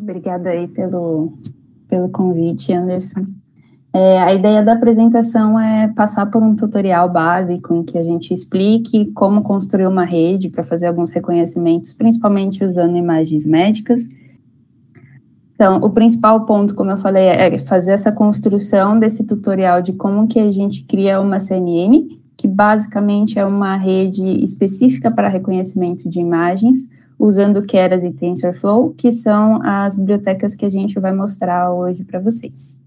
Obrigada aí pelo, pelo convite, Anderson. É, a ideia da apresentação é passar por um tutorial básico em que a gente explique como construir uma rede para fazer alguns reconhecimentos, principalmente usando imagens médicas. Então, o principal ponto, como eu falei, é fazer essa construção desse tutorial de como que a gente cria uma CNN, que basicamente é uma rede específica para reconhecimento de imagens, usando Keras e TensorFlow, que são as bibliotecas que a gente vai mostrar hoje para vocês.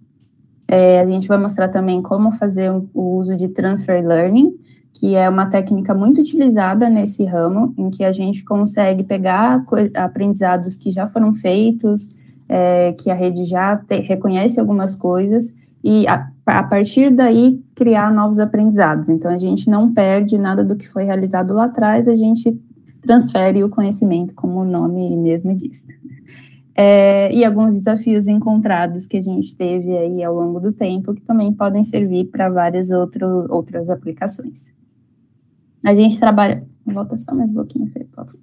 É, a gente vai mostrar também como fazer o uso de Transfer Learning, que é uma técnica muito utilizada nesse ramo, em que a gente consegue pegar aprendizados que já foram feitos, é, que a rede já te, reconhece algumas coisas, e a, a, partir daí criar novos aprendizados. Então, a gente não perde nada do que foi realizado lá atrás, a gente transfere o conhecimento, como o nome mesmo diz. É, e alguns desafios encontrados que a gente teve aí ao longo do tempo, que também podem servir para várias outro, outras aplicações. A gente trabalha. Volta só mais um pouquinho, por favor.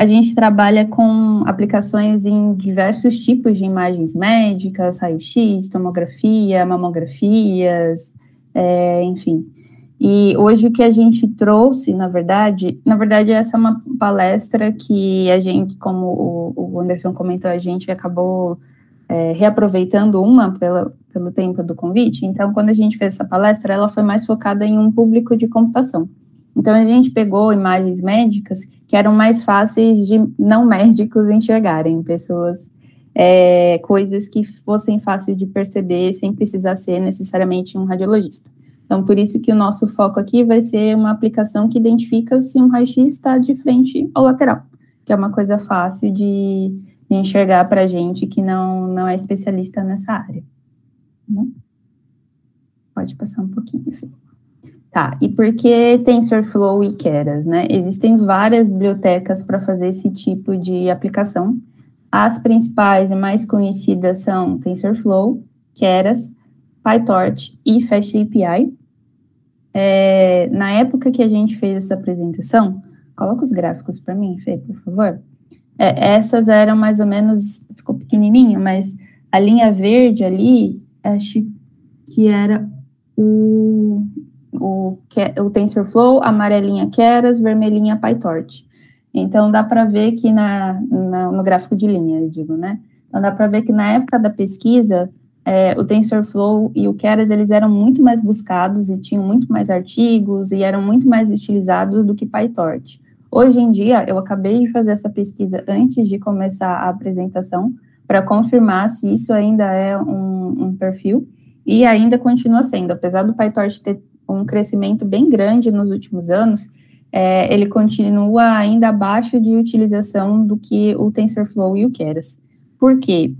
A gente trabalha com aplicações em diversos tipos de imagens médicas, raio-x, tomografia, mamografias, é, enfim. E hoje o que a gente trouxe, na verdade, na verdade essa é uma palestra que a gente, como o Anderson comentou, a gente acabou é, reaproveitando uma pela, pelo tempo do convite. Então, quando a gente fez essa palestra, ela foi mais focada em um público de computação. Então, a gente pegou imagens médicas que eram mais fáceis de não médicos enxergarem, pessoas, é, coisas que fossem fáceis de perceber sem precisar ser necessariamente um radiologista. Então, por isso que o nosso foco aqui vai ser uma aplicação que identifica se um raio-x está de frente ao lateral, que é uma coisa fácil de, de enxergar para a gente que não, não é especialista nessa área. Tá Pode passar um pouquinho, filho. Tá, e por que TensorFlow e Keras, né? Existem várias bibliotecas para fazer esse tipo de aplicação. As principais e mais conhecidas são TensorFlow, Keras, PyTorch e FastAPI. É, na época que a gente fez essa apresentação, coloca os gráficos para mim, Fê, por favor. É, essas eram mais ou menos, ficou pequenininho, mas a linha verde ali, acho que era o, o, o TensorFlow, amarelinha Keras, vermelhinha PyTorch. Então, dá para ver que na, na, no gráfico de linha, eu digo, né? Então, dá para ver que na época da pesquisa, é, o TensorFlow e o Keras, eles eram muito mais buscados e tinham muito mais artigos e eram muito mais utilizados do que PyTorch. Hoje em dia, eu acabei de fazer essa pesquisa antes de começar a apresentação para confirmar se isso ainda é um, um, perfil e ainda continua sendo, apesar do PyTorch ter um crescimento bem grande nos últimos anos, é, ele continua ainda abaixo de utilização do que o TensorFlow e o Keras. Por quê?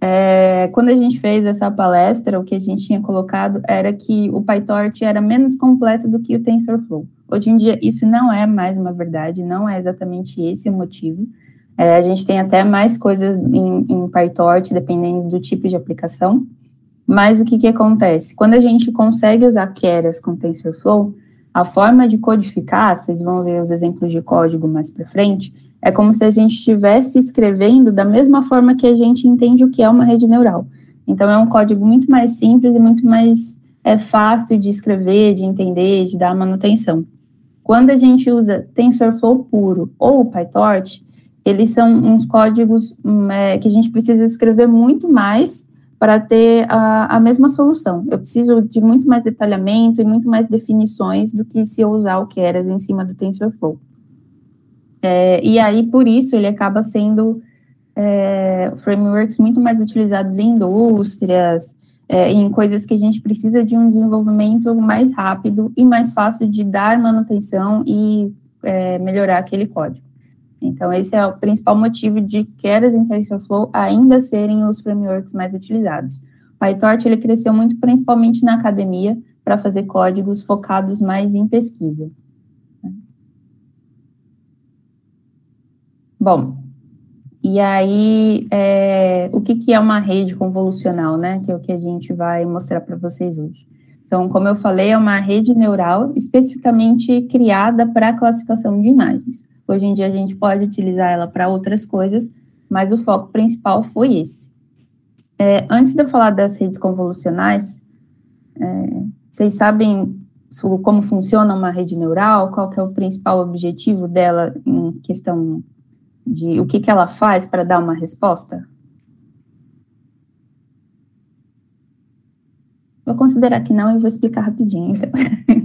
É, quando a gente fez essa palestra, o que a gente tinha colocado era que o PyTorch era menos completo do que o TensorFlow. Hoje em dia, isso não é mais uma verdade, não é exatamente esse o motivo. É, a gente tem até mais coisas em, em PyTorch, dependendo do tipo de aplicação. Mas o que, que acontece? Quando a gente consegue usar Keras com TensorFlow, a forma de codificar, vocês vão ver os exemplos de código mais para frente, é como se a gente estivesse escrevendo da mesma forma que a gente entende o que é uma rede neural. Então, é um código muito mais simples e muito mais é, fácil de escrever, de entender, de dar manutenção. Quando a gente usa TensorFlow puro ou PyTorch, eles são uns códigos hum, é, que a gente precisa escrever muito mais para ter a, a, mesma solução. Eu preciso de muito mais detalhamento e muito mais definições do que se eu usar o Keras em cima do TensorFlow. É, e aí, por isso, ele acaba sendo é, frameworks muito mais utilizados em indústrias, é, em coisas que a gente precisa de um desenvolvimento mais rápido e mais fácil de dar manutenção e é, melhorar aquele código. Então, esse é o principal motivo de Keras e TensorFlow ainda serem os frameworks mais utilizados. PyTorch ele cresceu muito principalmente na academia para fazer códigos focados mais em pesquisa. Bom, e aí, é, o que, que é uma rede convolucional, né? Que é o que a gente vai mostrar para vocês hoje. Então, como eu falei, é uma rede neural especificamente criada para classificação de imagens. Hoje em dia a gente pode utilizar ela para outras coisas, mas o foco principal foi esse. É, antes de eu falar das redes convolucionais, é, vocês sabem como funciona uma rede neural, qual é o principal objetivo dela em questão de o que, que ela faz para dar uma resposta? Vou considerar que não e vou explicar rapidinho. Então.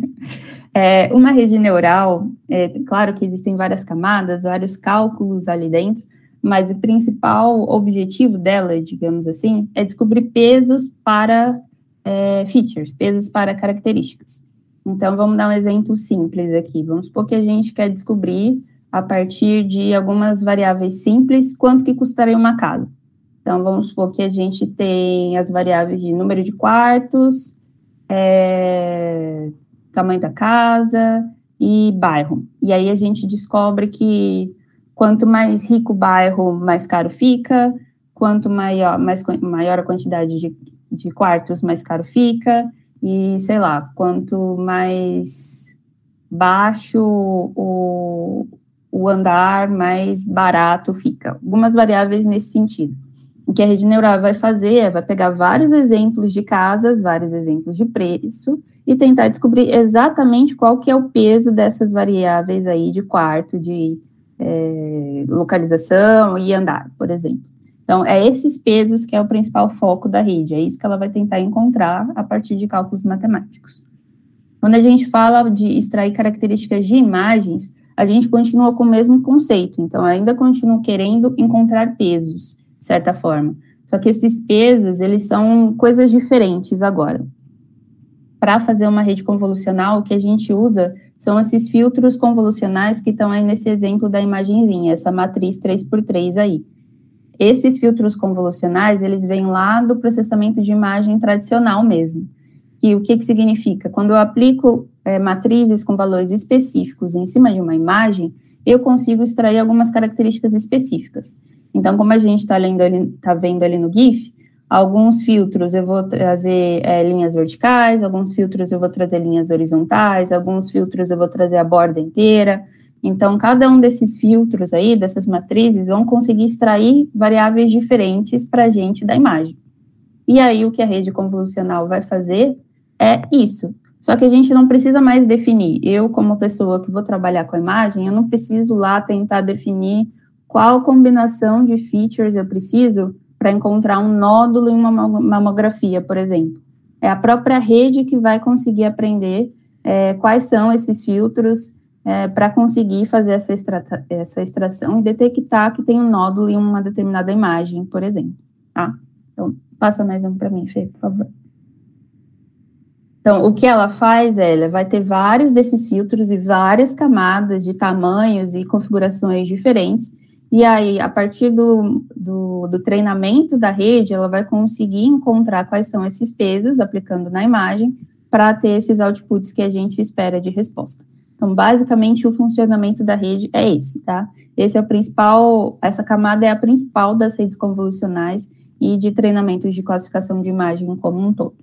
é, uma rede neural, é claro que existem várias camadas, vários cálculos ali dentro, mas o principal objetivo dela, digamos assim, é descobrir pesos para é, features, pesos para características. Então, vamos dar um exemplo simples aqui. Vamos supor que a gente quer descobrir, a partir de algumas variáveis simples, quanto que custaria uma casa. Então, vamos supor que a gente tem as variáveis de número de quartos, é, tamanho da casa e bairro. E aí a gente descobre que quanto mais rico o bairro, mais caro fica, quanto maior, mais, maior a quantidade de, de quartos, mais caro fica, e sei lá, quanto mais baixo o, o andar, mais barato fica. Algumas variáveis nesse sentido. O que a rede neural vai fazer é vai pegar vários exemplos de casas, vários exemplos de preço e tentar descobrir exatamente qual que é o peso dessas variáveis aí de quarto, de é, localização e andar, por exemplo. Então, é esses pesos que é o principal foco da rede, é isso que ela vai tentar encontrar a partir de cálculos matemáticos. Quando a gente fala de extrair características de imagens, a gente continua com o mesmo conceito, então ainda continua querendo encontrar pesos certa forma. Só que esses pesos, eles são coisas diferentes agora. Para fazer uma rede convolucional, o que a gente usa são esses filtros convolucionais que estão aí nesse exemplo da imagenzinha, essa matriz 3x3 aí. Esses filtros convolucionais, eles vêm lá do processamento de imagem tradicional mesmo. E o que, que significa? Quando eu aplico é, matrizes com valores específicos em cima de uma imagem, eu consigo extrair algumas características específicas. Então, como a gente está tá vendo ali no GIF, alguns filtros eu vou trazer é, linhas verticais, alguns filtros eu vou trazer linhas horizontais, alguns filtros eu vou trazer a borda inteira. Então, cada um desses filtros aí, dessas matrizes, vão conseguir extrair variáveis diferentes para a gente da imagem. E aí, o que a rede convolucional vai fazer é isso. Só que a gente não precisa mais definir. Eu, como pessoa que vou trabalhar com a imagem, eu não preciso lá tentar definir qual combinação de features eu preciso para encontrar um nódulo em uma mamografia, por exemplo. É a própria rede que vai conseguir aprender é, quais são esses filtros é, para conseguir fazer essa, essa extração e detectar que tem um nódulo em uma determinada imagem, por exemplo. Tá? Então, passa mais um para mim, Fê, por favor. Então, o que ela faz ela vai ter vários desses filtros e várias camadas de tamanhos e configurações diferentes, e aí, a partir do, do, do, treinamento da rede, ela vai conseguir encontrar quais são esses pesos aplicando na imagem para ter esses outputs que a gente espera de resposta. Então, basicamente, o funcionamento da rede é esse, tá? Esse é o principal, essa camada é a principal das redes convolucionais e de treinamentos de classificação de imagem como um todo.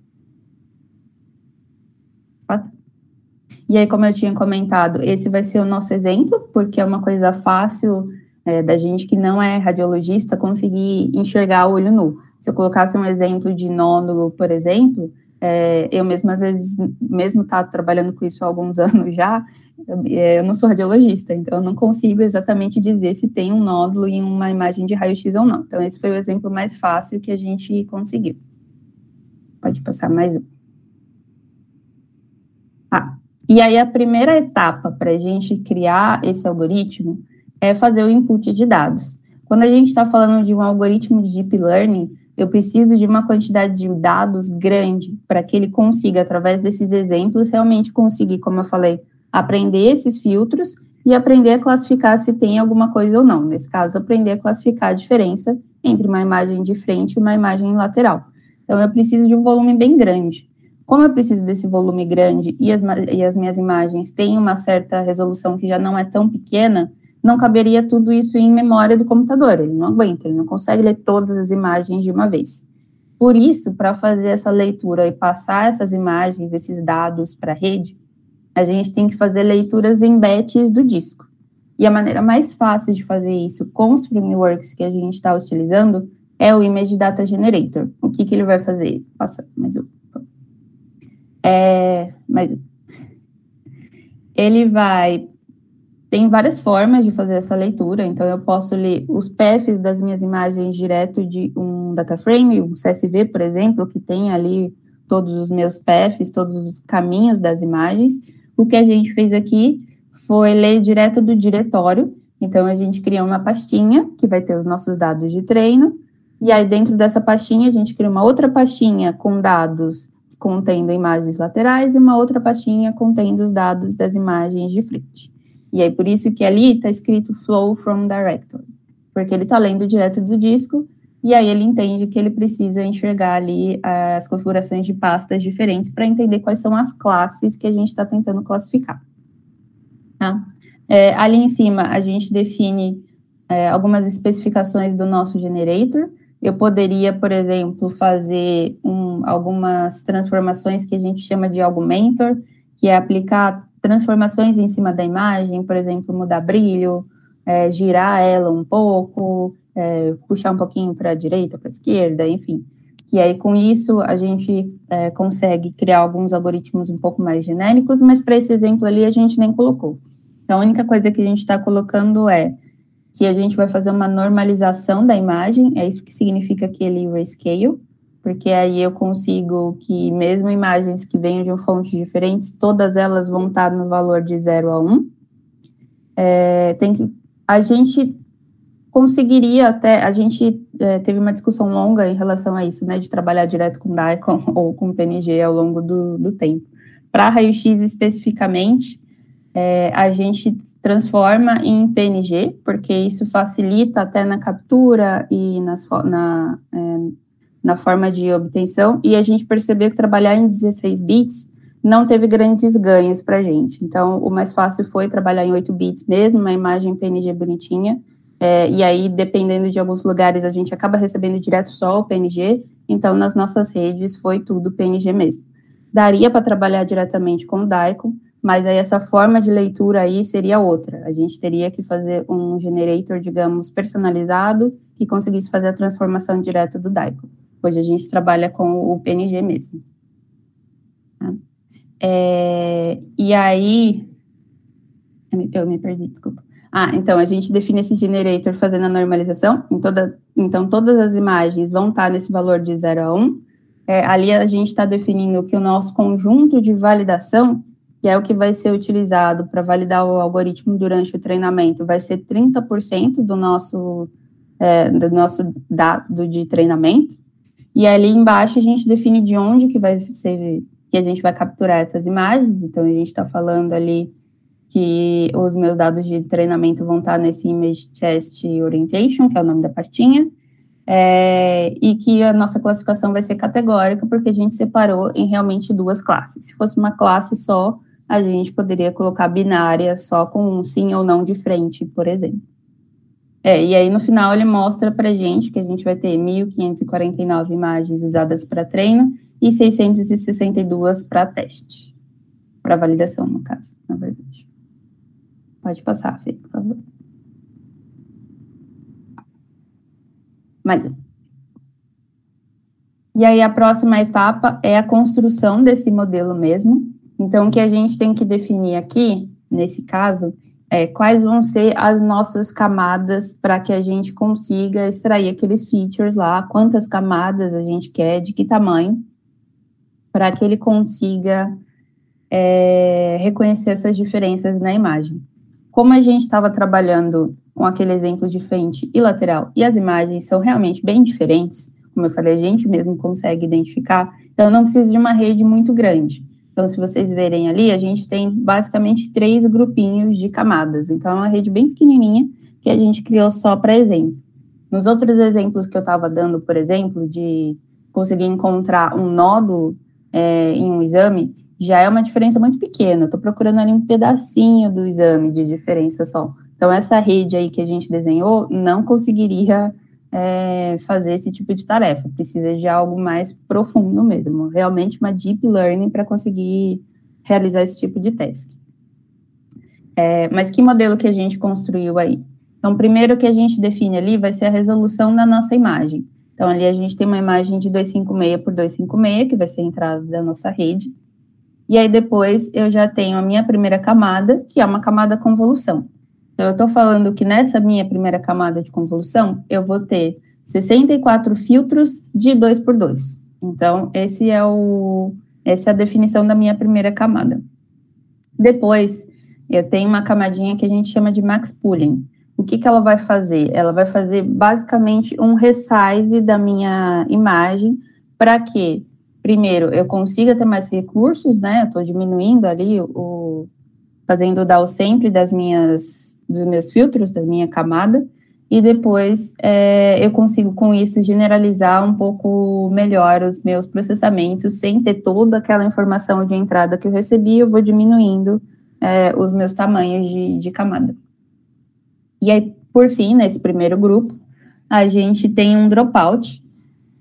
E aí, como eu tinha comentado, esse vai ser o nosso exemplo, porque é uma coisa fácil é, da gente que não é radiologista conseguir enxergar o olho nu. Se eu colocasse um exemplo de nódulo, por exemplo, é, eu mesmo, às vezes, mesmo tá trabalhando com isso há alguns anos já, eu, é, eu não sou radiologista, então eu não consigo exatamente dizer se tem um nódulo em uma imagem de raio-x ou não. Então, esse foi o exemplo mais fácil que a gente conseguiu. Pode passar mais um. Ah, e aí a primeira etapa para a gente criar esse algoritmo é fazer o input de dados. Quando a gente está falando de um algoritmo de deep learning, eu preciso de uma quantidade de dados grande para que ele consiga, através desses exemplos, realmente conseguir, como eu falei, aprender esses filtros e aprender a classificar se tem alguma coisa ou não. Nesse caso, aprender a classificar a diferença entre uma imagem de frente e uma imagem lateral. Então, eu preciso de um volume bem grande. Como eu preciso desse volume grande e as, e as minhas imagens têm uma certa resolução que já não é tão pequena, não caberia tudo isso em memória do computador, ele não aguenta, ele não consegue ler todas as imagens de uma vez. Por isso, para fazer essa leitura e passar essas imagens, esses dados para a rede, a gente tem que fazer leituras em batches do disco. E a maneira mais fácil de fazer isso com os frameworks que a gente está utilizando é o Image Data Generator. O que, que ele vai fazer? Passa mais um. É, mais Ele vai tem várias formas de fazer essa leitura, então eu posso ler os paths das minhas imagens direto de um data frame, um CSV, por exemplo, que tem ali todos os meus paths, todos os caminhos das imagens. O que a gente fez aqui foi ler direto do diretório, então a gente criou uma pastinha que vai ter os nossos dados de treino, e aí dentro dessa pastinha a gente cria uma outra pastinha com dados contendo imagens laterais e uma outra pastinha contendo os dados das imagens de frente. E aí, por isso que ali está escrito Flow from Directory, porque ele está lendo direto do disco, e aí ele entende que ele precisa enxergar ali as configurações de pastas diferentes para entender quais são as classes que a gente está tentando classificar. Tá? É, ali em cima, a gente define é, algumas especificações do nosso generator. Eu poderia, por exemplo, fazer um, algumas transformações que a gente chama de augmentor, que é aplicar transformações em cima da imagem, por exemplo, mudar brilho, é, girar ela um pouco, é, puxar um pouquinho para a direita, para a esquerda, enfim. E aí, com isso, a gente é, consegue criar alguns algoritmos um pouco mais genéricos, mas para esse exemplo ali, a gente nem colocou. Então, a única coisa que a gente está colocando é que a gente vai fazer uma normalização da imagem, é isso que significa aquele rescale, porque aí eu consigo que, mesmo imagens que venham de fontes diferentes, todas elas vão estar no valor de 0 a 1. Um. É, tem que, a gente conseguiria até, a gente é, teve uma discussão longa em relação a isso, né, de trabalhar direto com DICOM ou com PNG ao longo do, do tempo. Para raio-x especificamente, é, a gente transforma em PNG, porque isso facilita até na captura e nas, na, é, na forma de obtenção, e a gente percebeu que trabalhar em 16 bits não teve grandes ganhos para a gente. Então, o mais fácil foi trabalhar em 8 bits mesmo, uma imagem PNG bonitinha, é, e aí, dependendo de alguns lugares, a gente acaba recebendo direto só o PNG, então, nas nossas redes, foi tudo PNG mesmo. Daria para trabalhar diretamente com o Daikon, mas aí essa forma de leitura aí seria outra. A gente teria que fazer um generator, digamos, personalizado, que conseguisse fazer a transformação direto do Daikon. Hoje a gente trabalha com o PNG mesmo. Tá? É, e aí, eu me perdi, desculpa. Ah, então a gente define esse generator fazendo a normalização, em toda, então todas as imagens vão estar nesse valor de 0 a 1. Um. É, ali a gente está definindo que o nosso conjunto de validação, que é o que vai ser utilizado para validar o algoritmo durante o treinamento, vai ser 30% do nosso, é, do nosso dado de treinamento. E ali embaixo a gente define de onde que vai ser que a gente vai capturar essas imagens. Então a gente está falando ali que os meus dados de treinamento vão estar nesse Image Test Orientation, que é o nome da pastinha, é, e que a nossa classificação vai ser categórica, porque a gente separou em realmente duas classes. Se fosse uma classe só, a gente poderia colocar binária só com um sim ou não de frente, por exemplo. É, e aí no final ele mostra para gente que a gente vai ter 1.549 imagens usadas para treino e 662 para teste, para validação, no caso, na verdade. Pode passar, Fê, por favor. Mais um. E aí a próxima etapa é a construção desse modelo mesmo. Então, o que a gente tem que definir aqui, nesse caso, é, quais vão ser as nossas camadas para que a gente consiga extrair aqueles features lá, quantas camadas a gente quer, de que tamanho, para que ele consiga é, reconhecer essas diferenças na imagem. Como a gente estava trabalhando com aquele exemplo de frente e lateral, e as imagens são realmente bem diferentes, como eu falei, a gente mesmo consegue identificar, então eu não preciso de uma rede muito grande. Então, se vocês verem ali, a gente tem basicamente três grupinhos de camadas. Então, é uma rede bem pequenininha que a gente criou só para exemplo. Nos outros exemplos que eu estava dando, por exemplo, de conseguir encontrar um nódulo é, em um exame, já é uma diferença muito pequena. Estou procurando ali um pedacinho do exame de diferença só. Então, essa rede aí que a gente desenhou não conseguiria é, fazer esse tipo de tarefa, precisa de algo mais profundo mesmo, realmente uma deep learning para conseguir realizar esse tipo de teste. É, mas que modelo que a gente construiu aí? Então, primeiro que a gente define ali vai ser a resolução da nossa imagem. Então, ali a gente tem uma imagem de 256 por 256, que vai ser a entrada da nossa rede. E aí, depois, eu já tenho a minha primeira camada, que é uma camada convolução. Então, eu estou falando que nessa minha primeira camada de convolução, eu vou ter 64 filtros de 2 por 2. Então, esse é o, essa é a definição da minha primeira camada. Depois, eu tenho uma camadinha que a gente chama de max pooling. O que, que ela vai fazer? Ela vai fazer basicamente um resize da minha imagem para que, primeiro, eu consiga ter mais recursos, né? Eu estou diminuindo ali o fazendo o sempre das minhas dos meus filtros, da minha camada, e depois é, eu consigo com isso generalizar um pouco melhor os meus processamentos, sem ter toda aquela informação de entrada que eu recebi, eu vou diminuindo é, os meus tamanhos de, de camada. E aí, por fim, nesse primeiro grupo, a gente tem um dropout,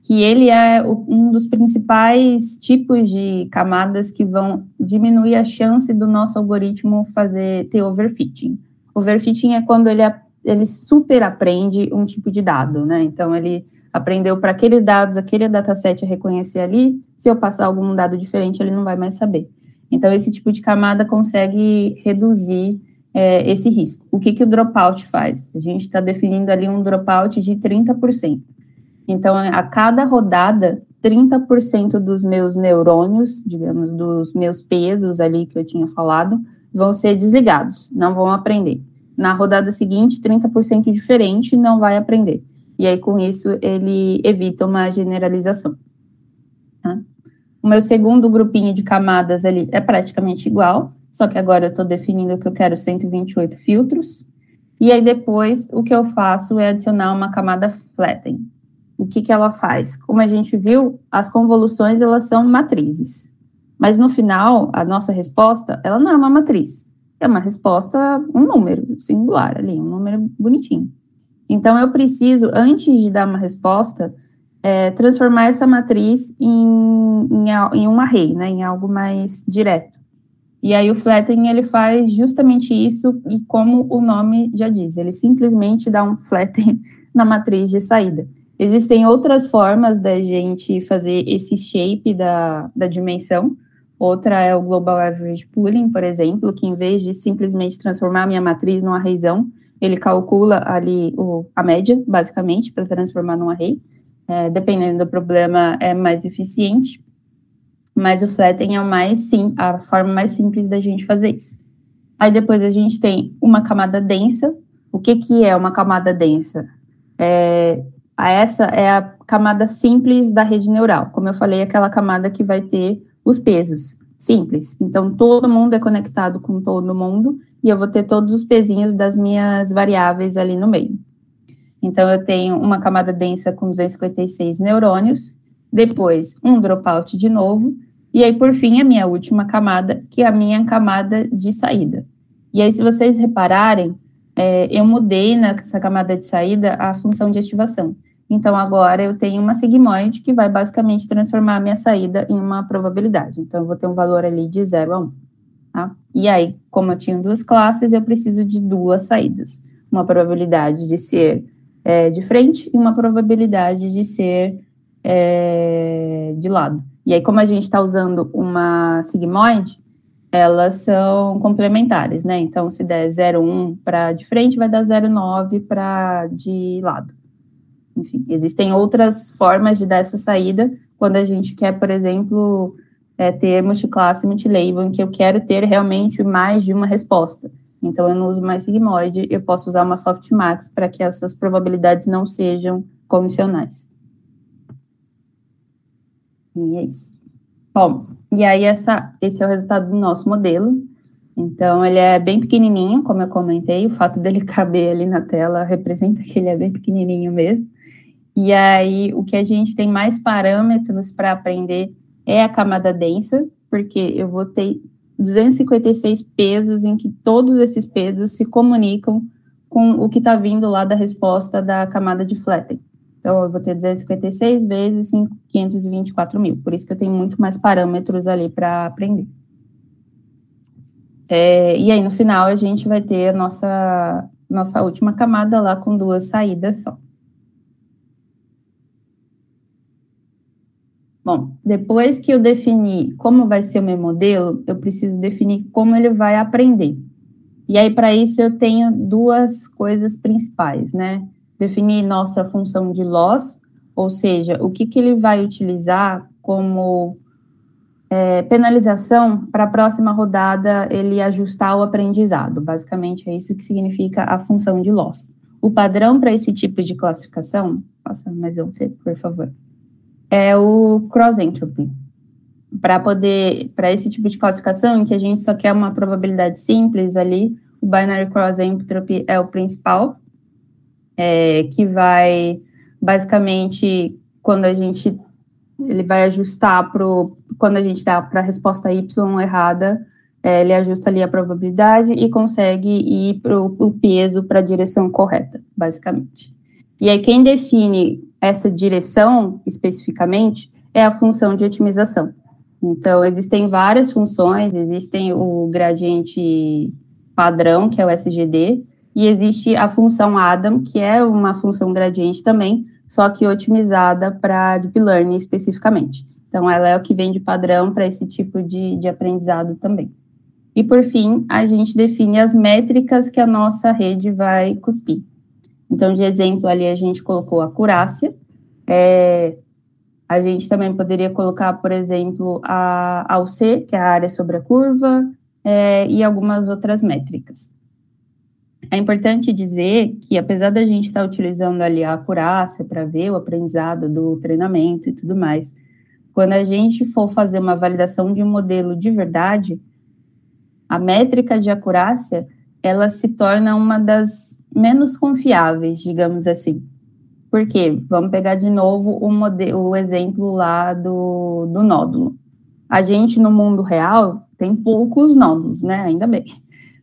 que ele é um dos principais tipos de camadas que vão diminuir a chance do nosso algoritmo fazer ter overfitting. Overfitting é quando ele, ele super aprende um tipo de dado, né? Então, ele aprendeu para aqueles dados, aquele dataset a reconhecer ali, se eu passar algum dado diferente, ele não vai mais saber. Então, esse tipo de camada consegue reduzir é, esse risco. O que, que o dropout faz? A gente está definindo ali um dropout de 30%. Então, a cada rodada, 30% dos meus neurônios, digamos, dos meus pesos ali que eu tinha falado, vão ser desligados, não vão aprender. Na rodada seguinte, 30% diferente não vai aprender. E aí, com isso, ele evita uma generalização. Tá? O meu segundo grupinho de camadas ali é praticamente igual, só que agora eu estou definindo que eu quero 128 filtros. E aí, depois, o que eu faço é adicionar uma camada flatten. O que, que ela faz? Como a gente viu, as convoluções, elas são matrizes. Mas no final, a nossa resposta, ela não é uma matriz. É uma resposta, um número singular ali, um número bonitinho. Então, eu preciso, antes de dar uma resposta, é, transformar essa matriz em, em, em um array, né, em algo mais direto. E aí o flatten, ele faz justamente isso, e como o nome já diz, ele simplesmente dá um flatten na matriz de saída. Existem outras formas da gente fazer esse shape da, da dimensão, Outra é o Global Average Pooling, por exemplo, que em vez de simplesmente transformar a minha matriz num arrayzão, ele calcula ali o, a média, basicamente, para transformar num array. É, dependendo do problema, é mais eficiente. Mas o flatten é o mais sim, a forma mais simples da gente fazer isso. Aí depois a gente tem uma camada densa. O que, que é uma camada densa? É, essa é a camada simples da rede neural. Como eu falei, aquela camada que vai ter os pesos. Simples. Então, todo mundo é conectado com todo mundo e eu vou ter todos os pezinhos das minhas variáveis ali no meio. Então, eu tenho uma camada densa com 256 neurônios, depois um dropout de novo, e aí, por fim, a minha última camada, que é a minha camada de saída. E aí, se vocês repararem, é, eu mudei nessa camada de saída a função de ativação. Então, agora eu tenho uma sigmoide que vai basicamente transformar a minha saída em uma probabilidade. Então, eu vou ter um valor ali de 0 a 1. Um, tá? E aí, como eu tinha duas classes, eu preciso de duas saídas. Uma probabilidade de ser é, de frente e uma probabilidade de ser é, de lado. E aí, como a gente está usando uma sigmoide, elas são complementares, né? Então, se der 0,1 para de frente, vai dar 0,9 para de lado. Enfim, existem outras formas de dar essa saída quando a gente quer, por exemplo, é, ter multiclasse, multilabel, em que eu quero ter realmente mais de uma resposta. Então, eu não uso mais sigmoide, eu posso usar uma softmax para que essas probabilidades não sejam condicionais. E é isso. Bom, e aí essa, esse é o resultado do nosso modelo. Então, ele é bem pequenininho, como eu comentei, o fato dele caber ali na tela representa que ele é bem pequenininho mesmo. E aí, o que a gente tem mais parâmetros para aprender é a camada densa, porque eu vou ter 256 pesos em que todos esses pesos se comunicam com o que está vindo lá da resposta da camada de Flatten. Então, eu vou ter 256 vezes 524 mil. Por isso que eu tenho muito mais parâmetros ali para aprender. É, e aí, no final, a gente vai ter a nossa, nossa última camada lá com duas saídas só. Bom, depois que eu definir como vai ser o meu modelo, eu preciso definir como ele vai aprender. E aí, para isso, eu tenho duas coisas principais, né? Definir nossa função de loss, ou seja, o que, que ele vai utilizar como é, penalização para a próxima rodada ele ajustar o aprendizado. Basicamente, é isso que significa a função de loss. O padrão para esse tipo de classificação, passa mais um, por favor é o cross entropy. Para poder, para esse tipo de classificação, em que a gente só quer uma probabilidade simples ali, o binary cross entropy é o principal, é, que vai basicamente quando a gente ele vai ajustar para quando a gente dá para a resposta y errada, é, ele ajusta ali a probabilidade e consegue ir para o peso para a direção correta, basicamente. E aí quem define essa direção especificamente é a função de otimização. Então, existem várias funções, existem o gradiente padrão, que é o SGD, e existe a função Adam, que é uma função gradiente também, só que otimizada para Deep Learning especificamente. Então, ela é o que vem de padrão para esse tipo de, de aprendizado também. E, por fim, a gente define as métricas que a nossa rede vai cuspir. Então, de exemplo, ali a gente colocou a acurácia. É, a gente também poderia colocar, por exemplo, a AUC, que é a área sobre a curva, é, e algumas outras métricas. É importante dizer que, apesar da gente estar utilizando ali a acurácia para ver o aprendizado do treinamento e tudo mais, quando a gente for fazer uma validação de um modelo de verdade, a métrica de acurácia, ela se torna uma das menos confiáveis, digamos assim. Por quê? Vamos pegar de novo o, modelo, o exemplo lá do, do nódulo. A gente, no mundo real, tem poucos nódulos, né? Ainda bem.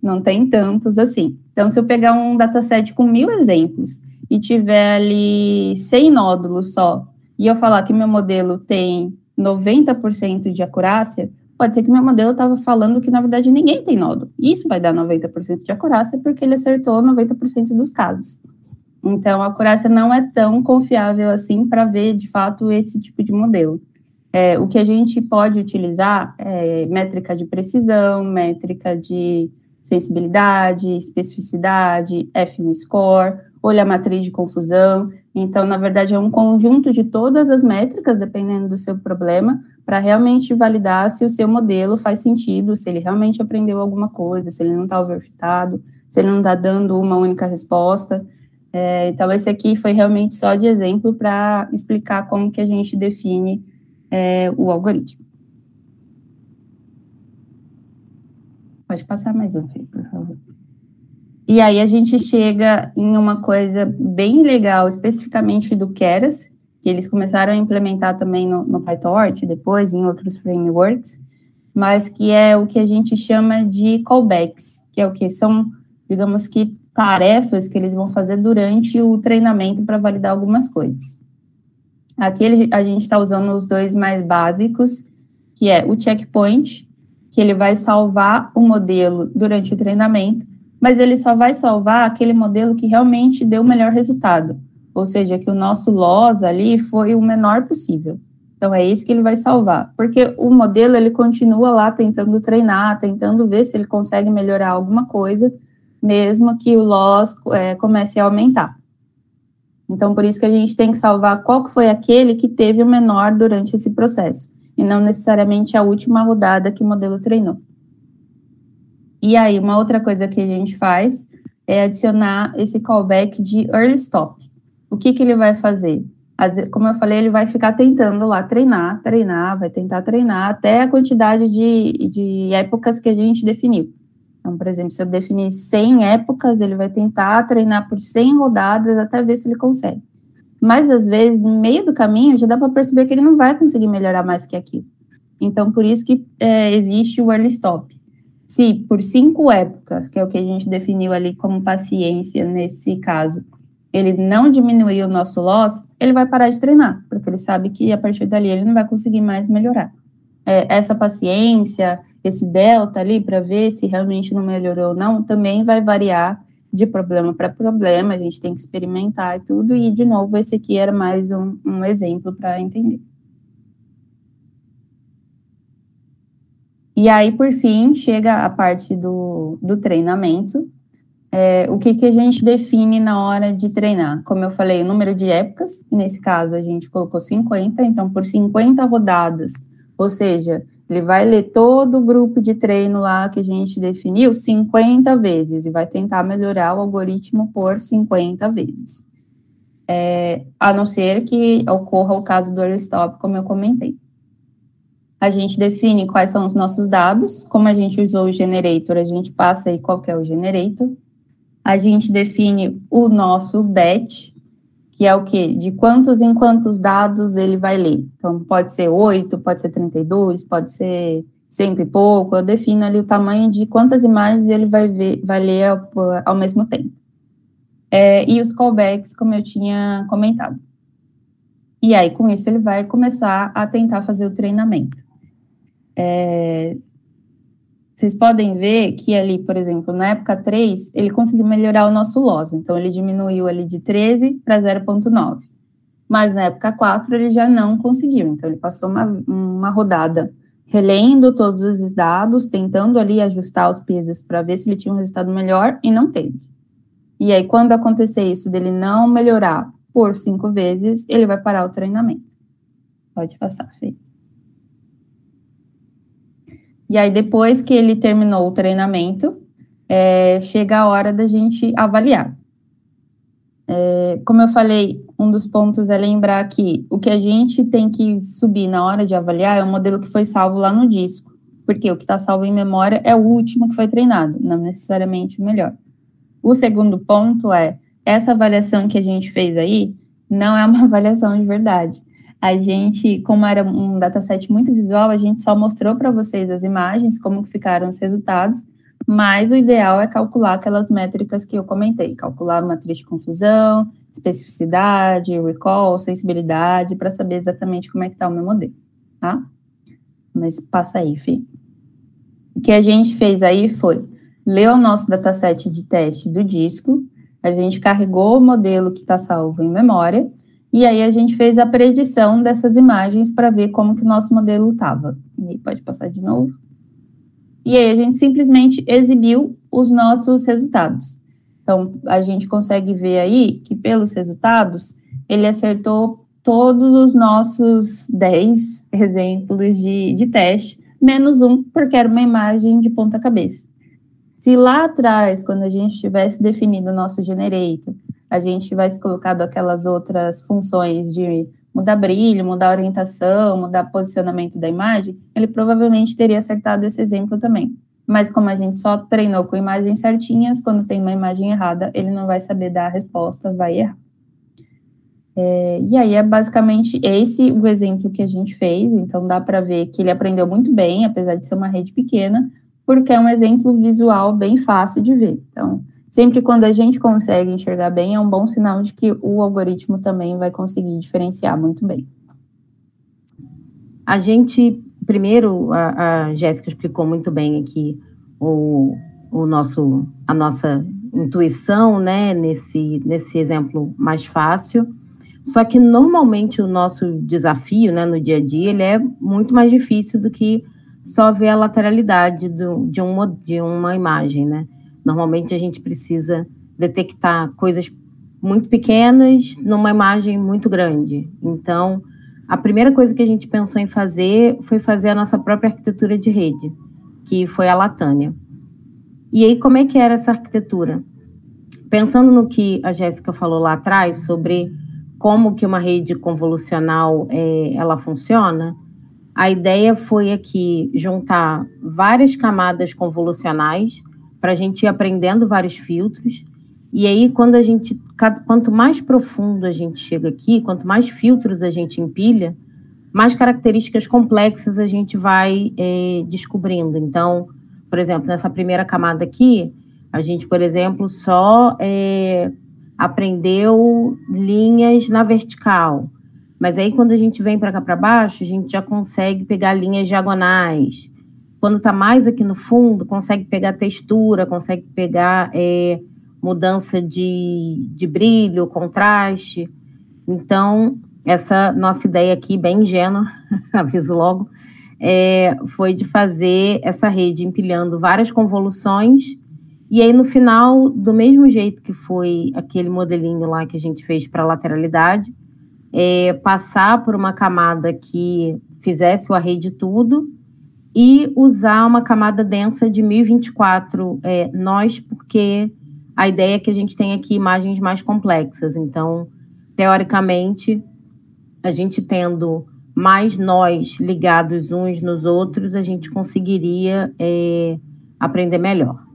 Não tem tantos assim. Então, se eu pegar um dataset com mil exemplos e tiver ali 100 nódulos só, e eu falar que meu modelo tem 90% de acurácia, pode ser que meu modelo estava falando que, na verdade, ninguém tem nódulo. Isso vai dar 90% de acurácia, porque ele acertou 90% dos casos. Então, a acurácia não é tão confiável assim para ver, de fato, esse tipo de modelo. É, o que a gente pode utilizar é métrica de precisão, métrica de sensibilidade, especificidade, F-score, olha a matriz de confusão. Então, na verdade, é um conjunto de todas as métricas, dependendo do seu problema, para realmente validar se o seu modelo faz sentido, se ele realmente aprendeu alguma coisa, se ele não está overfitado, se ele não está dando uma única resposta. É, então, esse aqui foi realmente só de exemplo para explicar como que a gente define é, o algoritmo. Pode passar mais um, por favor. E aí a gente chega em uma coisa bem legal, especificamente do Keras, eles começaram a implementar também no, no PyTorch, depois em outros frameworks, mas que é o que a gente chama de callbacks, que é o que são, digamos que, tarefas que eles vão fazer durante o treinamento para validar algumas coisas. Aqui a gente está usando os dois mais básicos, que é o checkpoint, que ele vai salvar o modelo durante o treinamento, mas ele só vai salvar aquele modelo que realmente deu o melhor resultado, ou seja, que o nosso loss ali foi o menor possível. Então é isso que ele vai salvar, porque o modelo ele continua lá tentando treinar, tentando ver se ele consegue melhorar alguma coisa, mesmo que o loss é, comece a aumentar. Então por isso que a gente tem que salvar qual que foi aquele que teve o menor durante esse processo, e não necessariamente a última rodada que o modelo treinou. E aí, uma outra coisa que a gente faz é adicionar esse callback de early stop. O que, que ele vai fazer? Como eu falei, ele vai ficar tentando lá treinar, treinar, vai tentar treinar até a quantidade de, de épocas que a gente definiu. Então, por exemplo, se eu definir 100 épocas, ele vai tentar treinar por 100 rodadas até ver se ele consegue. Mas, às vezes, no meio do caminho, já dá para perceber que ele não vai conseguir melhorar mais que aquilo. Então, por isso que é, existe o early stop se por cinco épocas, que é o que a gente definiu ali como paciência nesse caso, ele não diminuir o nosso loss, ele vai parar de treinar, porque ele sabe que a partir dali ele não vai conseguir mais melhorar. É, essa paciência, esse delta ali, para ver se realmente não melhorou ou não, também vai variar de problema para problema, a gente tem que experimentar e tudo, e de novo, esse aqui era mais um, um exemplo para entender. E aí, por fim, chega a parte do, do treinamento. É, o que, que a gente define na hora de treinar? Como eu falei, o número de épocas, nesse caso a gente colocou 50, então por 50 rodadas, ou seja, ele vai ler todo o grupo de treino lá que a gente definiu 50 vezes e vai tentar melhorar o algoritmo por 50 vezes. É, a não ser que ocorra o caso do early stop, como eu comentei. A gente define quais são os nossos dados, como a gente usou o generator, a gente passa aí qual é o generator. A gente define o nosso batch, que é o quê? De quantos em quantos dados ele vai ler. Então, pode ser 8, pode ser 32, pode ser cento e pouco. Eu defino ali o tamanho de quantas imagens ele vai, ver, vai ler ao, ao mesmo tempo. É, e os callbacks, como eu tinha comentado. E aí, com isso, ele vai começar a tentar fazer o treinamento. É, vocês podem ver que ali, por exemplo, na época 3, ele conseguiu melhorar o nosso loss. Então, ele diminuiu ali de 13 para 0,9. Mas na época 4, ele já não conseguiu. Então, ele passou uma, uma rodada relendo todos os dados, tentando ali ajustar os pesos para ver se ele tinha um resultado melhor e não teve. E aí, quando acontecer isso dele não melhorar por cinco vezes, ele vai parar o treinamento. Pode passar, Fê. E aí, depois que ele terminou o treinamento, é, chega a hora da gente avaliar. É, como eu falei, um dos pontos é lembrar que o que a gente tem que subir na hora de avaliar é o modelo que foi salvo lá no disco, porque o que está salvo em memória é o último que foi treinado, não necessariamente o melhor. O segundo ponto é essa avaliação que a gente fez aí não é uma avaliação de verdade a gente, como era um dataset muito visual, a gente só mostrou para vocês as imagens, como ficaram os resultados, mas o ideal é calcular aquelas métricas que eu comentei, calcular matriz de confusão, especificidade, recall, sensibilidade, para saber exatamente como é que está o meu modelo, tá? Mas passa aí, Fih. O que a gente fez aí foi ler o nosso dataset de teste do disco, a gente carregou o modelo que está salvo em memória, e aí a gente fez a predição dessas imagens para ver como que o nosso modelo estava. Pode passar de novo. E aí a gente simplesmente exibiu os nossos resultados. Então, a gente consegue ver aí que pelos resultados, ele acertou todos os nossos 10 exemplos de, de teste, menos um, porque era uma imagem de ponta cabeça. Se lá atrás, quando a gente tivesse definido o nosso generator, a gente tivesse colocado aquelas outras funções de mudar brilho, mudar orientação, mudar posicionamento da imagem, ele provavelmente teria acertado esse exemplo também. Mas como a gente só treinou com imagens certinhas, quando tem uma imagem errada, ele não vai saber dar a resposta, vai errar. É, e aí é basicamente esse o exemplo que a gente fez, então dá para ver que ele aprendeu muito bem, apesar de ser uma rede pequena, porque é um exemplo visual bem fácil de ver. Então, Sempre quando a gente consegue enxergar bem, é um bom sinal de que o algoritmo também vai conseguir diferenciar muito bem. A gente, primeiro, a, a Jéssica explicou muito bem aqui o, o nosso, a nossa intuição, né, nesse, nesse exemplo mais fácil. Só que normalmente o nosso desafio, né, no dia a dia, ele é muito mais difícil do que só ver a lateralidade do, de, uma, de uma imagem, né? Normalmente a gente precisa detectar coisas muito pequenas numa imagem muito grande. Então, a primeira coisa que a gente pensou em fazer foi fazer a nossa própria arquitetura de rede, que foi a Latânia. E aí, como é que era essa arquitetura? Pensando no que a Jéssica falou lá atrás sobre como que uma rede convolucional é, ela funciona, a ideia foi aqui juntar várias camadas convolucionais para a gente ir aprendendo vários filtros. E aí, quando a gente, quanto mais profundo a gente chega aqui, quanto mais filtros a gente empilha, mais características complexas a gente vai é, descobrindo. Então, por exemplo, nessa primeira camada aqui, a gente, por exemplo, só é, aprendeu linhas na vertical. Mas aí, quando a gente vem para cá para baixo, a gente já consegue pegar linhas diagonais. Quando está mais aqui no fundo, consegue pegar textura, consegue pegar é, mudança de, de brilho, contraste. Então, essa nossa ideia aqui, bem ingênua, aviso logo, é, foi de fazer essa rede empilhando várias convoluções e aí, no final, do mesmo jeito que foi aquele modelinho lá que a gente fez para lateralidade, é, passar por uma camada que fizesse o array de tudo e usar uma camada densa de 1024 é, nós, porque a ideia é que a gente tem aqui imagens mais complexas. Então, teoricamente, a gente tendo mais nós ligados uns nos outros, a gente conseguiria é, aprender melhor.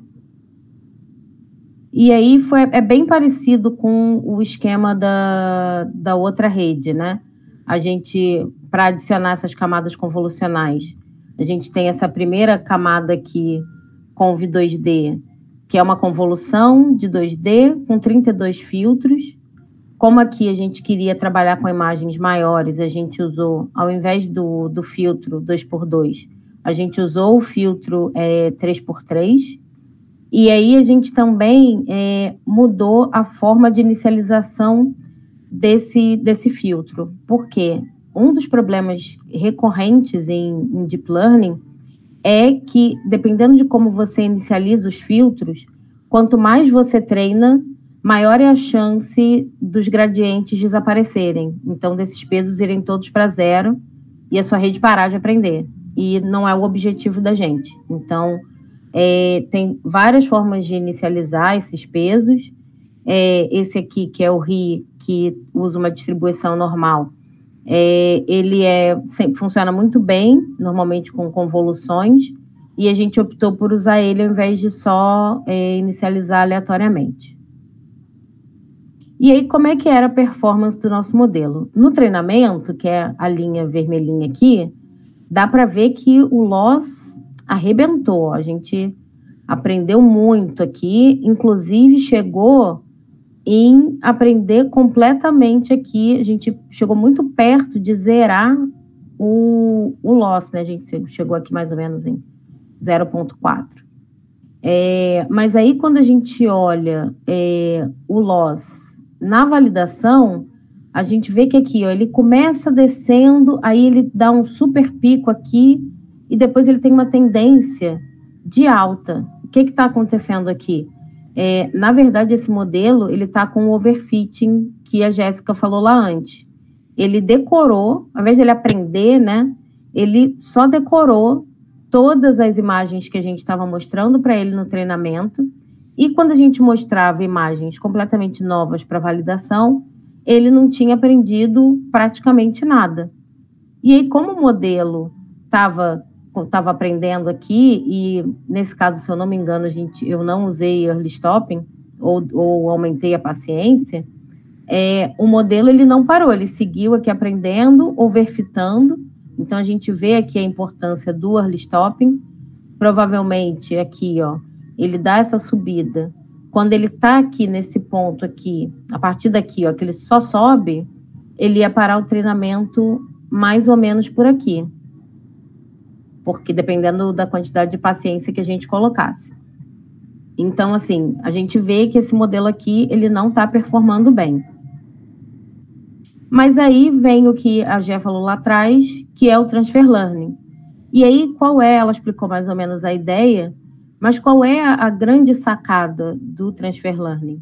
E aí foi, é bem parecido com o esquema da, da outra rede, né? A gente, para adicionar essas camadas convolucionais, a gente tem essa primeira camada aqui com V2D, que é uma convolução de 2D com 32 filtros. Como aqui a gente queria trabalhar com imagens maiores, a gente usou, ao invés do, do filtro 2x2, a gente usou o filtro é, 3x3, e aí a gente também é, mudou a forma de inicialização desse, desse filtro. Por quê? Um dos problemas recorrentes em, em Deep Learning é que, dependendo de como você inicializa os filtros, quanto mais você treina, maior é a chance dos gradientes desaparecerem. Então, desses pesos irem todos para zero e a sua rede parar de aprender. E não é o objetivo da gente. Então, é, tem várias formas de inicializar esses pesos. É, esse aqui, que é o RI, que usa uma distribuição normal, é, ele é, sempre, funciona muito bem, normalmente com convoluções, e a gente optou por usar ele ao invés de só é, inicializar aleatoriamente. E aí, como é que era a performance do nosso modelo? No treinamento, que é a linha vermelhinha aqui, dá para ver que o loss arrebentou. A gente aprendeu muito aqui, inclusive chegou em aprender completamente aqui. A gente chegou muito perto de zerar o, o loss, né? A gente chegou aqui mais ou menos em 0,4. É, mas aí, quando a gente olha é, o loss na validação, a gente vê que aqui, ó, ele começa descendo, aí ele dá um super pico aqui, e depois ele tem uma tendência de alta. O que está acontecendo aqui? É, na verdade, esse modelo ele está com o overfitting que a Jéssica falou lá antes. Ele decorou, ao invés de ele aprender, né? Ele só decorou todas as imagens que a gente estava mostrando para ele no treinamento. E quando a gente mostrava imagens completamente novas para validação, ele não tinha aprendido praticamente nada. E aí, como o modelo estava estava aprendendo aqui, e nesse caso, se eu não me engano, gente, eu não usei early stopping, ou, ou aumentei a paciência, é, o modelo ele não parou, ele seguiu aqui aprendendo, overfitando, então a gente vê aqui a importância do early stopping, provavelmente aqui, ó, ele dá essa subida, quando ele está aqui nesse ponto aqui, a partir daqui, ó, que ele só sobe, ele ia parar o treinamento mais ou menos por aqui porque dependendo da quantidade de paciência que a gente colocasse. Então, assim, a gente vê que esse modelo aqui, ele não está performando bem. Mas aí vem o que a Gé falou lá atrás, que é o transfer learning. E aí, qual é? Ela explicou mais ou menos a ideia, mas qual é a, grande sacada do transfer learning?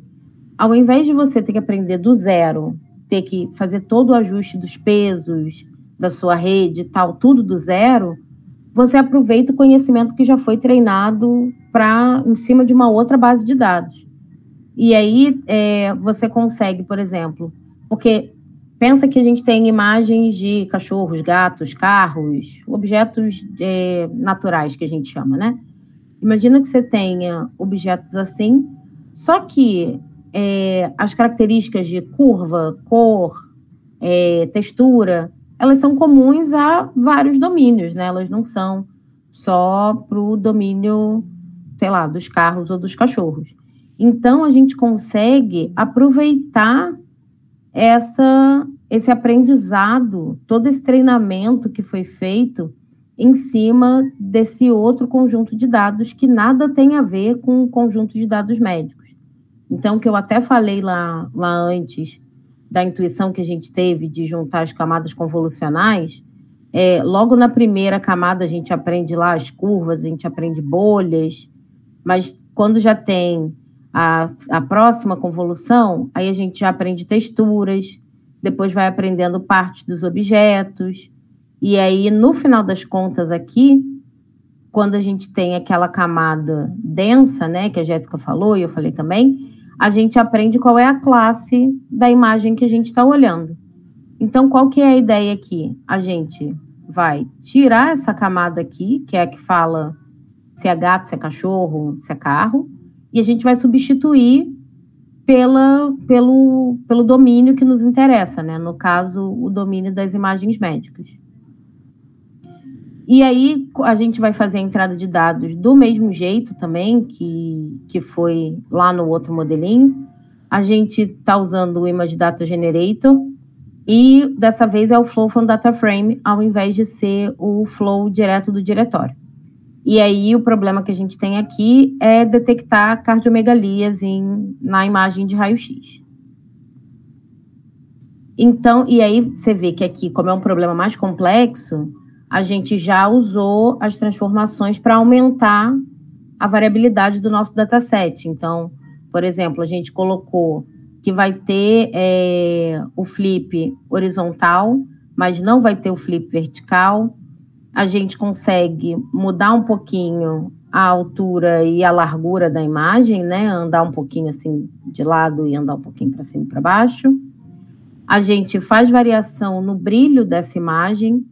Ao invés de você ter que aprender do zero, ter que fazer todo o ajuste dos pesos da sua rede e tal, tudo do zero, você aproveita o conhecimento que já foi treinado para em cima de uma outra base de dados. E aí é, você consegue, por exemplo, porque pensa que a gente tem imagens de cachorros, gatos, carros, objetos é, naturais que a gente chama, né? Imagina que você tenha objetos assim, só que é, as características de curva, cor, é, textura, elas são comuns a vários domínios, né? Elas não são só para o domínio, sei lá, dos carros ou dos cachorros. Então, a gente consegue aproveitar essa, esse aprendizado, todo esse treinamento que foi feito em cima desse outro conjunto de dados que nada tem a ver com o conjunto de dados médicos. Então, que eu até falei lá, lá antes da intuição que a gente teve de juntar as camadas convolucionais, é, logo na primeira camada a gente aprende lá as curvas, a gente aprende bolhas, mas quando já tem a, a próxima convolução, aí a gente já aprende texturas, depois vai aprendendo parte dos objetos, e aí no final das contas aqui, quando a gente tem aquela camada densa, né, que a Jéssica falou e eu falei também, a gente aprende qual é a classe da imagem que a gente está olhando. Então, qual que é a ideia aqui? A gente vai tirar essa camada aqui, que é a que fala se é gato, se é cachorro, se é carro, e a gente vai substituir pela, pelo, pelo domínio que nos interessa, né? No caso, o domínio das imagens médicas. E aí a gente vai fazer a entrada de dados do mesmo jeito também que, que foi lá no outro modelinho. A gente está usando o Image Data Generator e dessa vez é o Flow from Data Frame, ao invés de ser o flow direto do diretório. E aí o problema que a gente tem aqui é detectar cardiomegalias em, na imagem de raio-x. Então, e aí você vê que aqui, como é um problema mais complexo, a gente já usou as transformações para aumentar a variabilidade do nosso dataset. Então, por exemplo, a gente colocou que vai ter é, o flip horizontal, mas não vai ter o flip vertical. A gente consegue mudar um pouquinho a altura e a largura da imagem, né? Andar um pouquinho assim de lado e andar um pouquinho para cima e para baixo. A gente faz variação no brilho dessa imagem,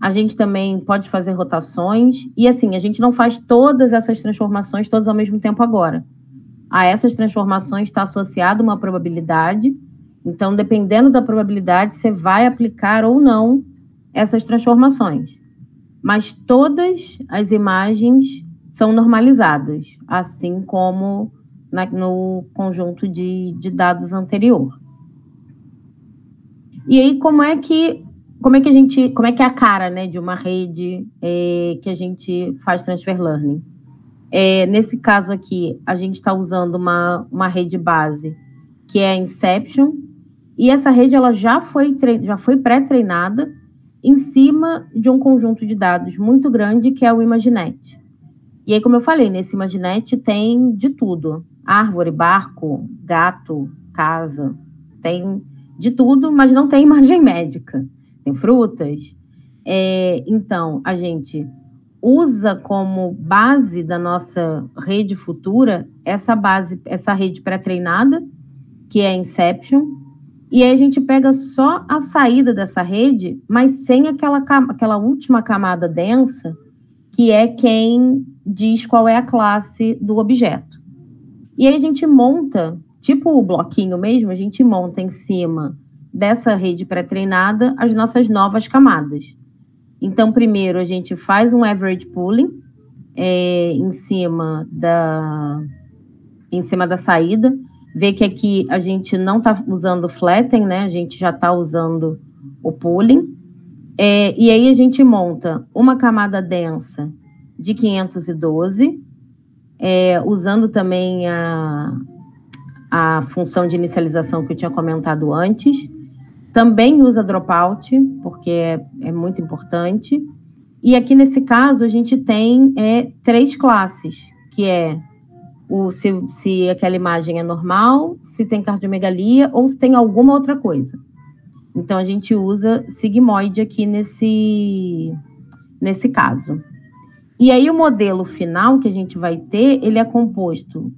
a gente também pode fazer rotações. E assim, a gente não faz todas essas transformações todas ao mesmo tempo agora. A essas transformações está associada uma probabilidade. Então, dependendo da probabilidade, você vai aplicar ou não essas transformações. Mas todas as imagens são normalizadas, assim como na, no conjunto de, de dados anterior. E aí, como é que como é que a gente, como é que é a cara, né, de uma rede é, que a gente faz transfer learning? É, nesse caso aqui, a gente está usando uma, uma rede base que é a Inception, e essa rede ela já foi, já foi pré-treinada em cima de um conjunto de dados muito grande que é o Imaginet. E aí, como eu falei, nesse Imaginet tem de tudo: árvore, barco, gato, casa, tem de tudo, mas não tem imagem médica tem frutas. É, então, a gente usa como base da nossa rede futura essa base, essa rede pré-treinada, que é a Inception, e aí a gente pega só a saída dessa rede, mas sem aquela, aquela última camada densa, que é quem diz qual é a classe do objeto. E aí a gente monta, tipo o bloquinho mesmo, a gente monta em cima dessa rede pré-treinada as nossas novas camadas. Então, primeiro a gente faz um average pooling é, em cima da em cima da saída, vê que aqui a gente não está usando flatten, né? A gente já está usando o pooling. É, e aí a gente monta uma camada densa de 512, é, usando também a, a função de inicialização que eu tinha comentado antes. Também usa dropout, porque é, é muito importante. E aqui nesse caso, a gente tem é, três classes, que é o, se, se aquela imagem é normal, se tem cardiomegalia ou se tem alguma outra coisa. Então, a gente usa sigmoide aqui nesse, nesse caso. E aí, o modelo final que a gente vai ter, ele é composto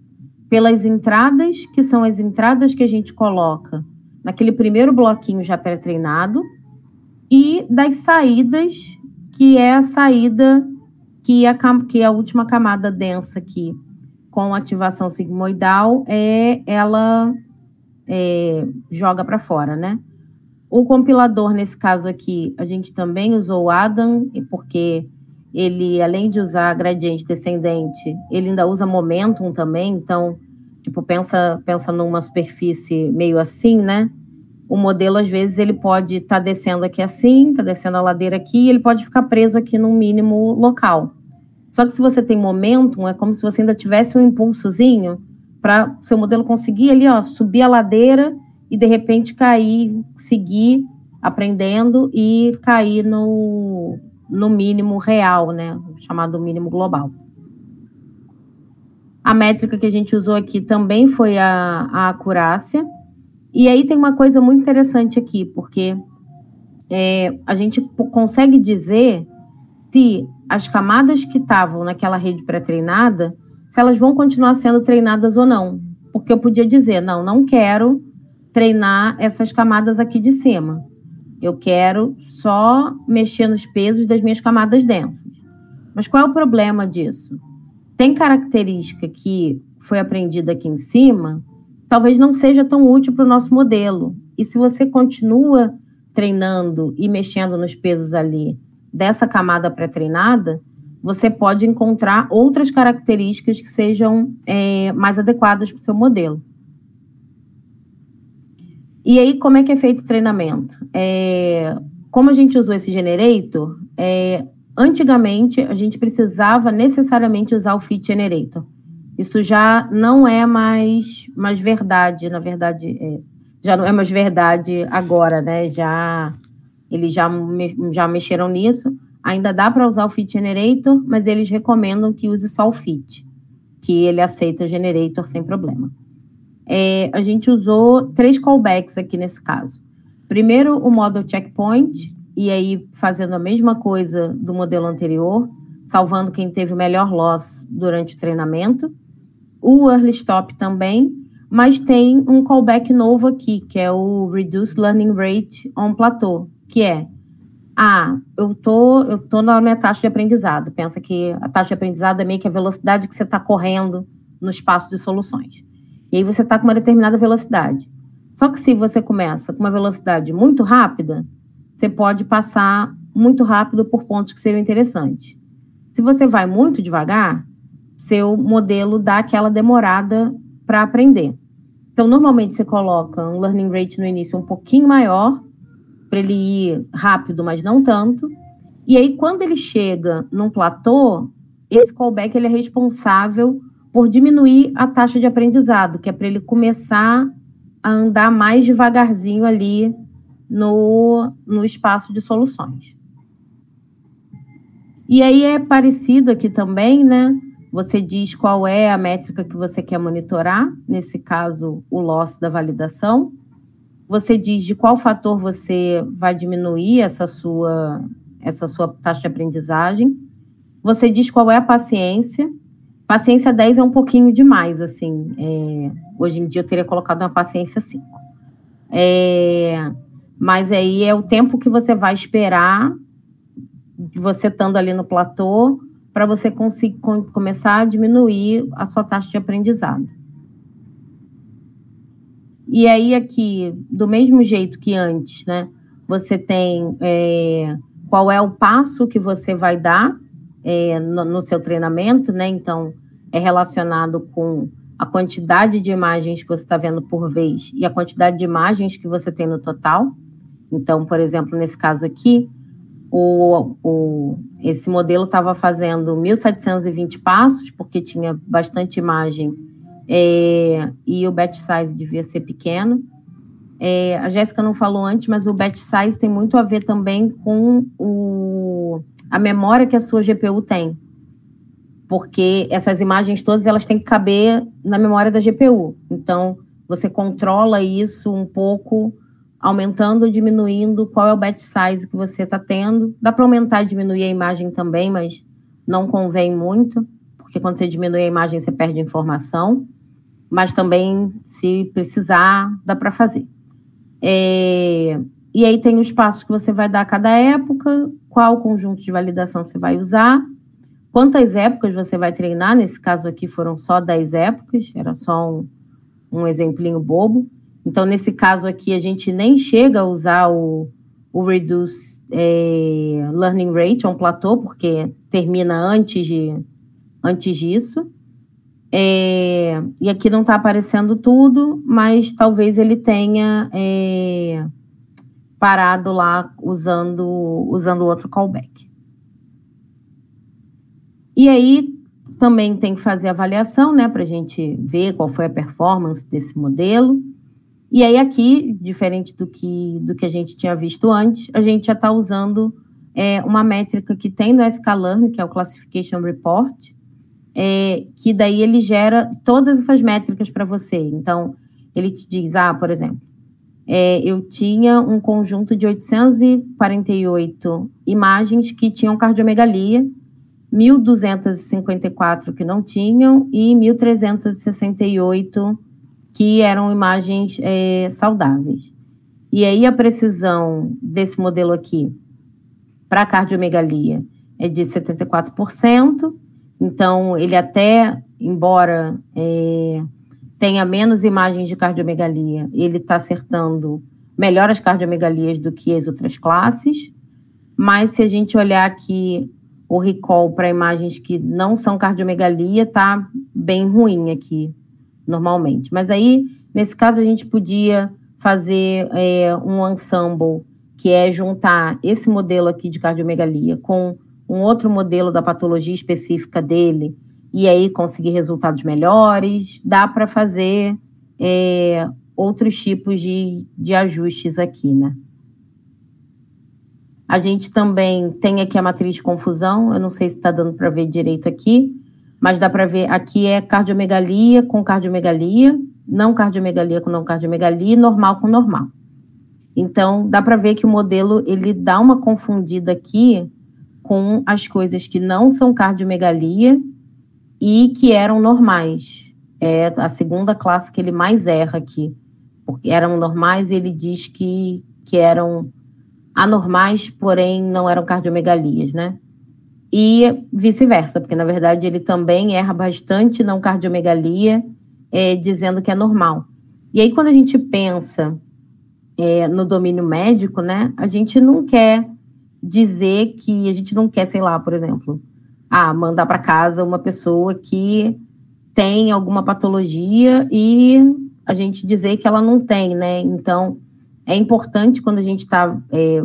pelas entradas, que são as entradas que a gente coloca naquele primeiro bloquinho já pré-treinado, e das saídas, que é a saída que a, que é a última camada densa aqui, com ativação sigmoidal, é ela é, joga para fora, né? O compilador, nesse caso aqui, a gente também usou o Adam, porque ele, além de usar gradiente descendente, ele ainda usa momentum também, então Tipo, pensa, pensa numa superfície meio assim, né? O modelo, às vezes, ele pode estar tá descendo aqui assim, está descendo a ladeira aqui, e ele pode ficar preso aqui num mínimo local. Só que se você tem momentum, é como se você ainda tivesse um impulsozinho para seu modelo conseguir ali, ó, subir a ladeira e de repente cair, seguir aprendendo e cair no, no mínimo real, né, chamado mínimo global. A métrica que a gente usou aqui também foi a, a acurácia. E aí tem uma coisa muito interessante aqui, porque é, a gente consegue dizer se as camadas que estavam naquela rede pré-treinada, se elas vão continuar sendo treinadas ou não. Porque eu podia dizer, não, não quero treinar essas camadas aqui de cima. Eu quero só mexer nos pesos das minhas camadas densas. Mas qual é o problema disso? Tem característica que foi aprendida aqui em cima, talvez não seja tão útil para o nosso modelo. E se você continua treinando e mexendo nos pesos ali dessa camada pré-treinada, você pode encontrar outras características que sejam é, mais adequadas para o seu modelo. E aí, como é que é feito o treinamento? É, como a gente usou esse generator, é, antigamente a gente precisava necessariamente usar o fit generator. Isso já não é mais, mais verdade, na verdade, é, já não é mais verdade agora, né? Já eles já, já mexeram nisso. Ainda dá para usar o fit generator, mas eles recomendam que use só o fit, que ele aceita generator sem problema é, a gente usou três callbacks aqui nesse caso. Primeiro, o model checkpoint, e aí fazendo a mesma coisa do modelo anterior, salvando quem teve o melhor loss durante o treinamento. O early stop também, mas tem um callback novo aqui, que é o reduce learning rate on plateau, que é ah, eu tô, eu tô na minha taxa de aprendizado. Pensa que a taxa de aprendizado é meio que a velocidade que você está correndo no espaço de soluções. E aí você está com uma determinada velocidade. Só que se você começa com uma velocidade muito rápida, você pode passar muito rápido por pontos que seriam interessantes. Se você vai muito devagar, seu modelo dá aquela demorada para aprender. Então, normalmente você coloca um learning rate no início um pouquinho maior, para ele ir rápido, mas não tanto. E aí, quando ele chega num platô, esse callback ele é responsável por diminuir a taxa de aprendizado, que é para ele começar a andar mais devagarzinho ali no, no espaço de soluções. E aí é parecido aqui também, né? Você diz qual é a métrica que você quer monitorar, nesse caso, o loss da validação. Você diz de qual fator você vai diminuir essa sua, essa sua taxa de aprendizagem. Você diz qual é a paciência, Paciência 10 é um pouquinho demais, assim. É, hoje em dia eu teria colocado uma paciência 5. É, mas aí é o tempo que você vai esperar, você estando ali no platô, para você conseguir começar a diminuir a sua taxa de aprendizado. E aí, aqui, do mesmo jeito que antes, né? Você tem é, qual é o passo que você vai dar é, no, no, seu treinamento, né? Então, é relacionado com a quantidade de imagens que você está vendo por vez e a quantidade de imagens que você tem no total. Então, por exemplo, nesse caso aqui, o, o, esse modelo estava fazendo 1.720 passos, porque tinha bastante imagem é, e o batch size devia ser pequeno. É, a Jéssica não falou antes, mas o batch size tem muito a ver também com o, a memória que a sua GPU tem porque essas imagens todas elas têm que caber na memória da GPU. Então, você controla isso um pouco, aumentando ou diminuindo qual é o batch size que você está tendo. Dá para aumentar e diminuir a imagem também, mas não convém muito, porque quando você diminui a imagem, você perde informação. Mas também, se precisar, dá para fazer. É... E aí tem os passos que você vai dar a cada época, qual conjunto de validação você vai usar Quantas épocas você vai treinar? Nesse caso aqui foram só 10 épocas, era só um, um exemplinho bobo. Então, nesse caso aqui, a gente nem chega a usar o, o Reduce é, Learning Rate, um platô, porque termina antes, de, antes disso. É, e aqui não está aparecendo tudo, mas talvez ele tenha é, parado lá usando usando outro callback. E aí também tem que fazer avaliação, né, para a gente ver qual foi a performance desse modelo. E aí aqui, diferente do que do que a gente tinha visto antes, a gente já está usando é, uma métrica que tem no sklearn, que é o Classification Report, é, que daí ele gera todas essas métricas para você. Então, ele te diz, ah, por exemplo, é, eu tinha um conjunto de 848 imagens que tinham cardiomegalia, 1.254 que não tinham e 1.368 que eram imagens é, saudáveis. E aí a precisão desse modelo aqui para cardiomegalia é de 74%, então ele até, embora é, tenha menos imagens de cardiomegalia, ele está acertando melhor as cardiomegalias do que as outras classes, mas se a gente olhar aqui o recall para imagens que não são cardiomegalia, está bem ruim aqui, normalmente. Mas aí, nesse caso, a gente podia fazer é, um ensemble que é juntar esse modelo aqui de cardiomegalia com um outro modelo da patologia específica dele e aí conseguir resultados melhores. Dá para fazer é, outros tipos de, de ajustes aqui, né? A gente também tem aqui a matriz de confusão, eu não sei se está dando para ver direito aqui, mas dá para ver aqui é cardiomegalia com cardiomegalia, não cardiomegalia com não cardiomegalia, normal com normal. Então, dá para ver que o modelo ele dá uma confundida aqui com as coisas que não são cardiomegalia e que eram normais. É a segunda classe que ele mais erra aqui, porque eram normais ele diz que, que eram anormais, porém não eram cardiomegalias, né? E vice-versa, porque na verdade ele também erra bastante não cardiomegalia, é, dizendo que é normal. E aí, quando a gente pensa é, no domínio médico, né, a gente não quer dizer que a gente não quer, sei lá, por exemplo, ah, mandar para casa uma pessoa que tem alguma patologia e a gente dizer que ela não tem, né? Então, é importante quando a gente está é,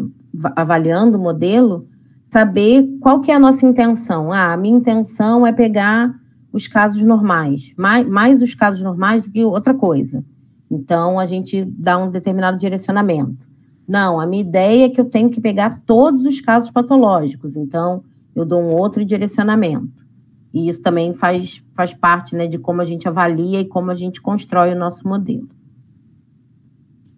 avaliando o modelo, saber qual que é a nossa intenção. Ah, a minha intenção é pegar os casos normais, mais, mais os casos normais do que outra coisa. Então, a gente dá um determinado direcionamento. Não, a minha ideia é que eu tenho que pegar todos os casos patológicos, então eu dou um outro direcionamento. E isso também faz, faz parte né, de como a gente avalia e como a gente constrói o nosso modelo.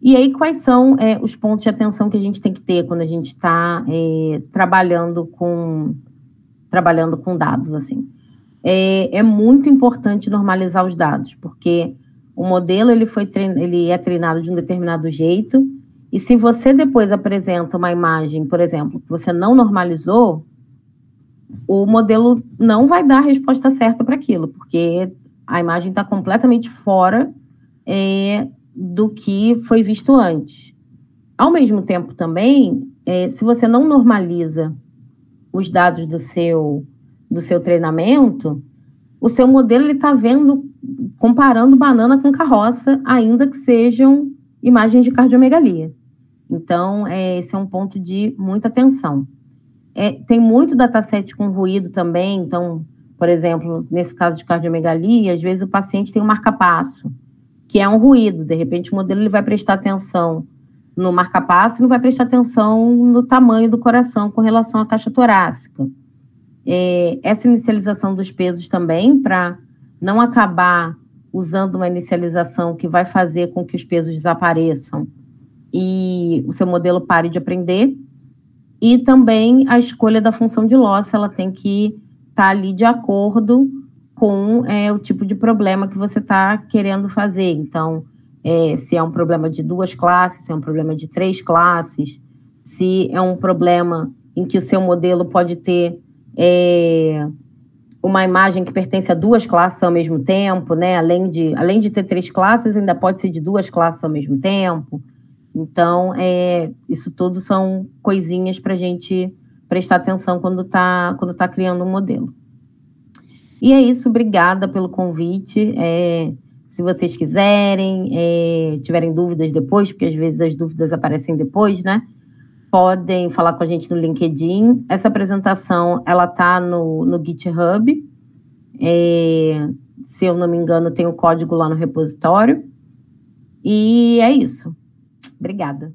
E aí, quais são é, os pontos de atenção que a gente tem que ter quando a gente está é, trabalhando com trabalhando com dados assim? É, é muito importante normalizar os dados, porque o modelo ele foi ele é treinado de um determinado jeito, e se você depois apresenta uma imagem, por exemplo, que você não normalizou, o modelo não vai dar a resposta certa para aquilo, porque a imagem está completamente fora é, do que foi visto antes. Ao mesmo tempo, também, é, se você não normaliza os dados do seu, do seu treinamento, o seu modelo está vendo comparando banana com carroça, ainda que sejam imagens de cardiomegalia. Então, é, esse é um ponto de muita atenção. É, tem muito dataset com ruído também, então, por exemplo, nesse caso de cardiomegalia, às vezes o paciente tem um marca-passo, que é um ruído, de repente o modelo ele vai prestar atenção no marca-passo e não vai prestar atenção no tamanho do coração com relação à caixa torácica. É, essa inicialização dos pesos também, para não acabar usando uma inicialização que vai fazer com que os pesos desapareçam e o seu modelo pare de aprender. E também a escolha da função de loss, ela tem que estar tá ali de acordo com é, o tipo de problema que você está querendo fazer. Então, é, se é um problema de duas classes, se é um problema de três classes, se é um problema em que o seu modelo pode ter é, uma imagem que pertence a duas classes ao mesmo tempo, né? Além de, além de ter três classes, ainda pode ser de duas classes ao mesmo tempo. Então, é, isso tudo são coisinhas para a gente prestar atenção quando está quando tá criando um modelo. E é isso, obrigada pelo convite. É, se vocês quiserem, é, tiverem dúvidas depois, porque às vezes as dúvidas aparecem depois, né? Podem falar com a gente no LinkedIn. Essa apresentação, ela tá no, no GitHub. É, se eu não me engano, tem o código lá no repositório. E é isso. Obrigada.